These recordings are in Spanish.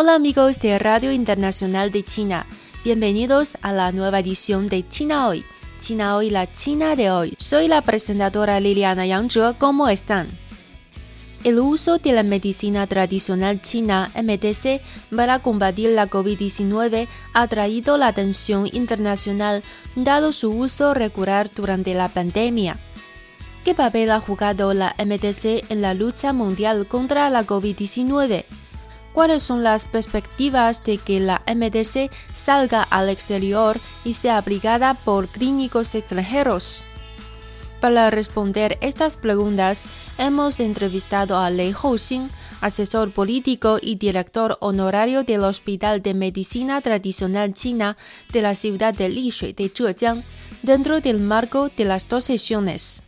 Hola amigos de Radio Internacional de China, bienvenidos a la nueva edición de China Hoy. China Hoy, la China de hoy. Soy la presentadora Liliana Yangzhe, ¿cómo están? El uso de la medicina tradicional china MTC para combatir la COVID-19 ha traído la atención internacional dado su uso regular durante la pandemia. ¿Qué papel ha jugado la MTC en la lucha mundial contra la COVID-19? Cuáles son las perspectivas de que la MDC salga al exterior y sea aplicada por clínicos extranjeros. Para responder estas preguntas, hemos entrevistado a Lei Houxin, asesor político y director honorario del Hospital de Medicina Tradicional China de la ciudad de Lishui de Zhejiang, dentro del marco de las dos sesiones.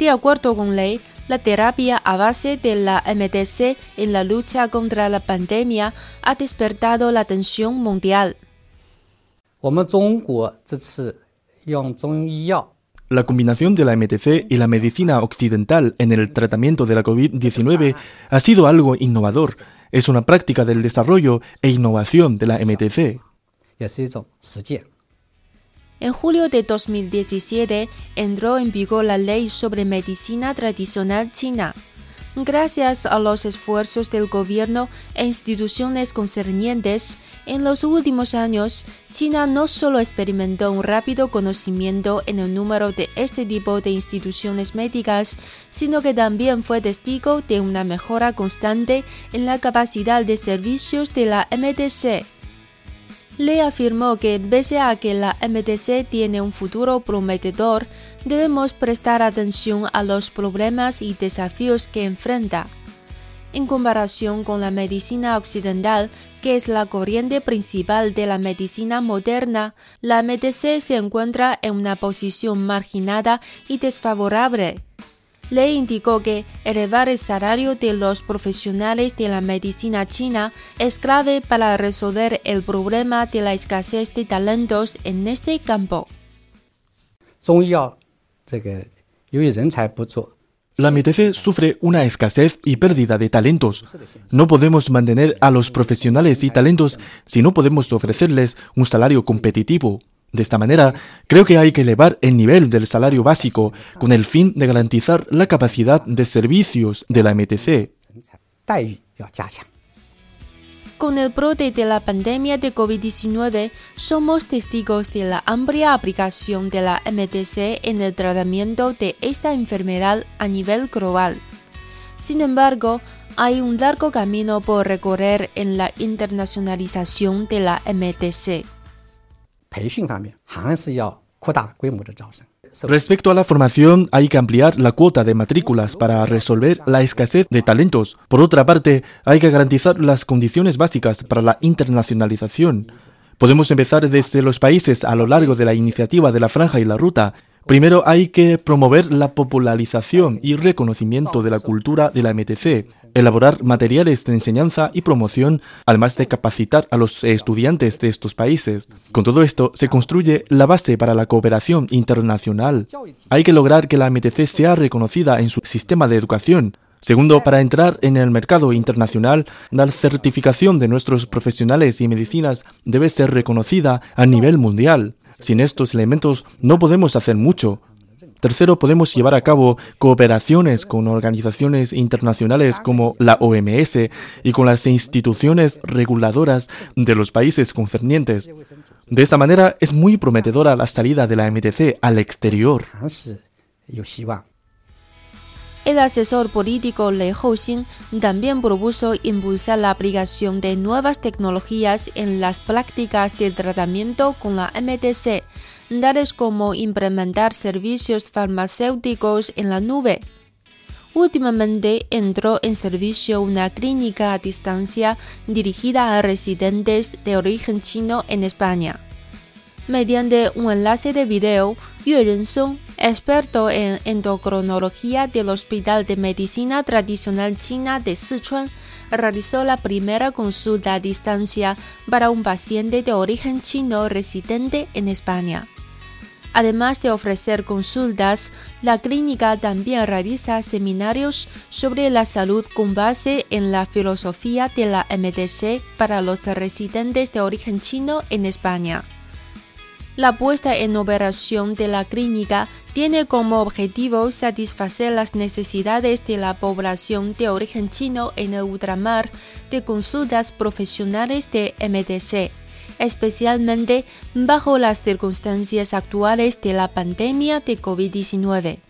De acuerdo con Lei, la terapia a base de la MTC en la lucha contra la pandemia ha despertado la atención mundial. La combinación de la MTC y la medicina occidental en el tratamiento de la COVID-19 ha sido algo innovador. Es una práctica del desarrollo e innovación de la MTC. En julio de 2017 entró en vigor la ley sobre medicina tradicional china. Gracias a los esfuerzos del gobierno e instituciones concernientes, en los últimos años, China no solo experimentó un rápido conocimiento en el número de este tipo de instituciones médicas, sino que también fue testigo de una mejora constante en la capacidad de servicios de la MTC. Le afirmó que pese a que la MTC tiene un futuro prometedor, debemos prestar atención a los problemas y desafíos que enfrenta. En comparación con la medicina occidental, que es la corriente principal de la medicina moderna, la MTC se encuentra en una posición marginada y desfavorable le indicó que elevar el salario de los profesionales de la medicina china es clave para resolver el problema de la escasez de talentos en este campo. La MTC sufre una escasez y pérdida de talentos. No podemos mantener a los profesionales y talentos si no podemos ofrecerles un salario competitivo. De esta manera, creo que hay que elevar el nivel del salario básico con el fin de garantizar la capacidad de servicios de la MTC. Con el brote de la pandemia de COVID-19, somos testigos de la amplia aplicación de la MTC en el tratamiento de esta enfermedad a nivel global. Sin embargo, hay un largo camino por recorrer en la internacionalización de la MTC. Respecto a la formación, hay que ampliar la cuota de matrículas para resolver la escasez de talentos. Por otra parte, hay que garantizar las condiciones básicas para la internacionalización. Podemos empezar desde los países a lo largo de la iniciativa de la franja y la ruta. Primero hay que promover la popularización y reconocimiento de la cultura de la MTC, elaborar materiales de enseñanza y promoción, además de capacitar a los estudiantes de estos países. Con todo esto se construye la base para la cooperación internacional. Hay que lograr que la MTC sea reconocida en su sistema de educación, Segundo, para entrar en el mercado internacional, la certificación de nuestros profesionales y medicinas debe ser reconocida a nivel mundial. Sin estos elementos no podemos hacer mucho. Tercero, podemos llevar a cabo cooperaciones con organizaciones internacionales como la OMS y con las instituciones reguladoras de los países concernientes. De esta manera es muy prometedora la salida de la MTC al exterior. El asesor político Lei Houxin también propuso impulsar la aplicación de nuevas tecnologías en las prácticas de tratamiento con la MTC, tales como implementar servicios farmacéuticos en la nube. Últimamente entró en servicio una clínica a distancia dirigida a residentes de origen chino en España. Mediante un enlace de video, Yue Rensong, experto en endocrinología del Hospital de Medicina Tradicional China de Sichuan, realizó la primera consulta a distancia para un paciente de origen chino residente en España. Además de ofrecer consultas, la clínica también realiza seminarios sobre la salud con base en la filosofía de la MDC para los residentes de origen chino en España. La puesta en operación de la clínica tiene como objetivo satisfacer las necesidades de la población de origen chino en el ultramar de consultas profesionales de MDC, especialmente bajo las circunstancias actuales de la pandemia de COVID-19.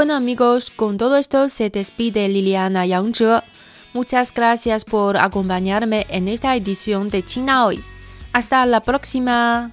Bueno amigos, con todo esto se despide Liliana Yangzhe. Muchas gracias por acompañarme en esta edición de China hoy. Hasta la próxima.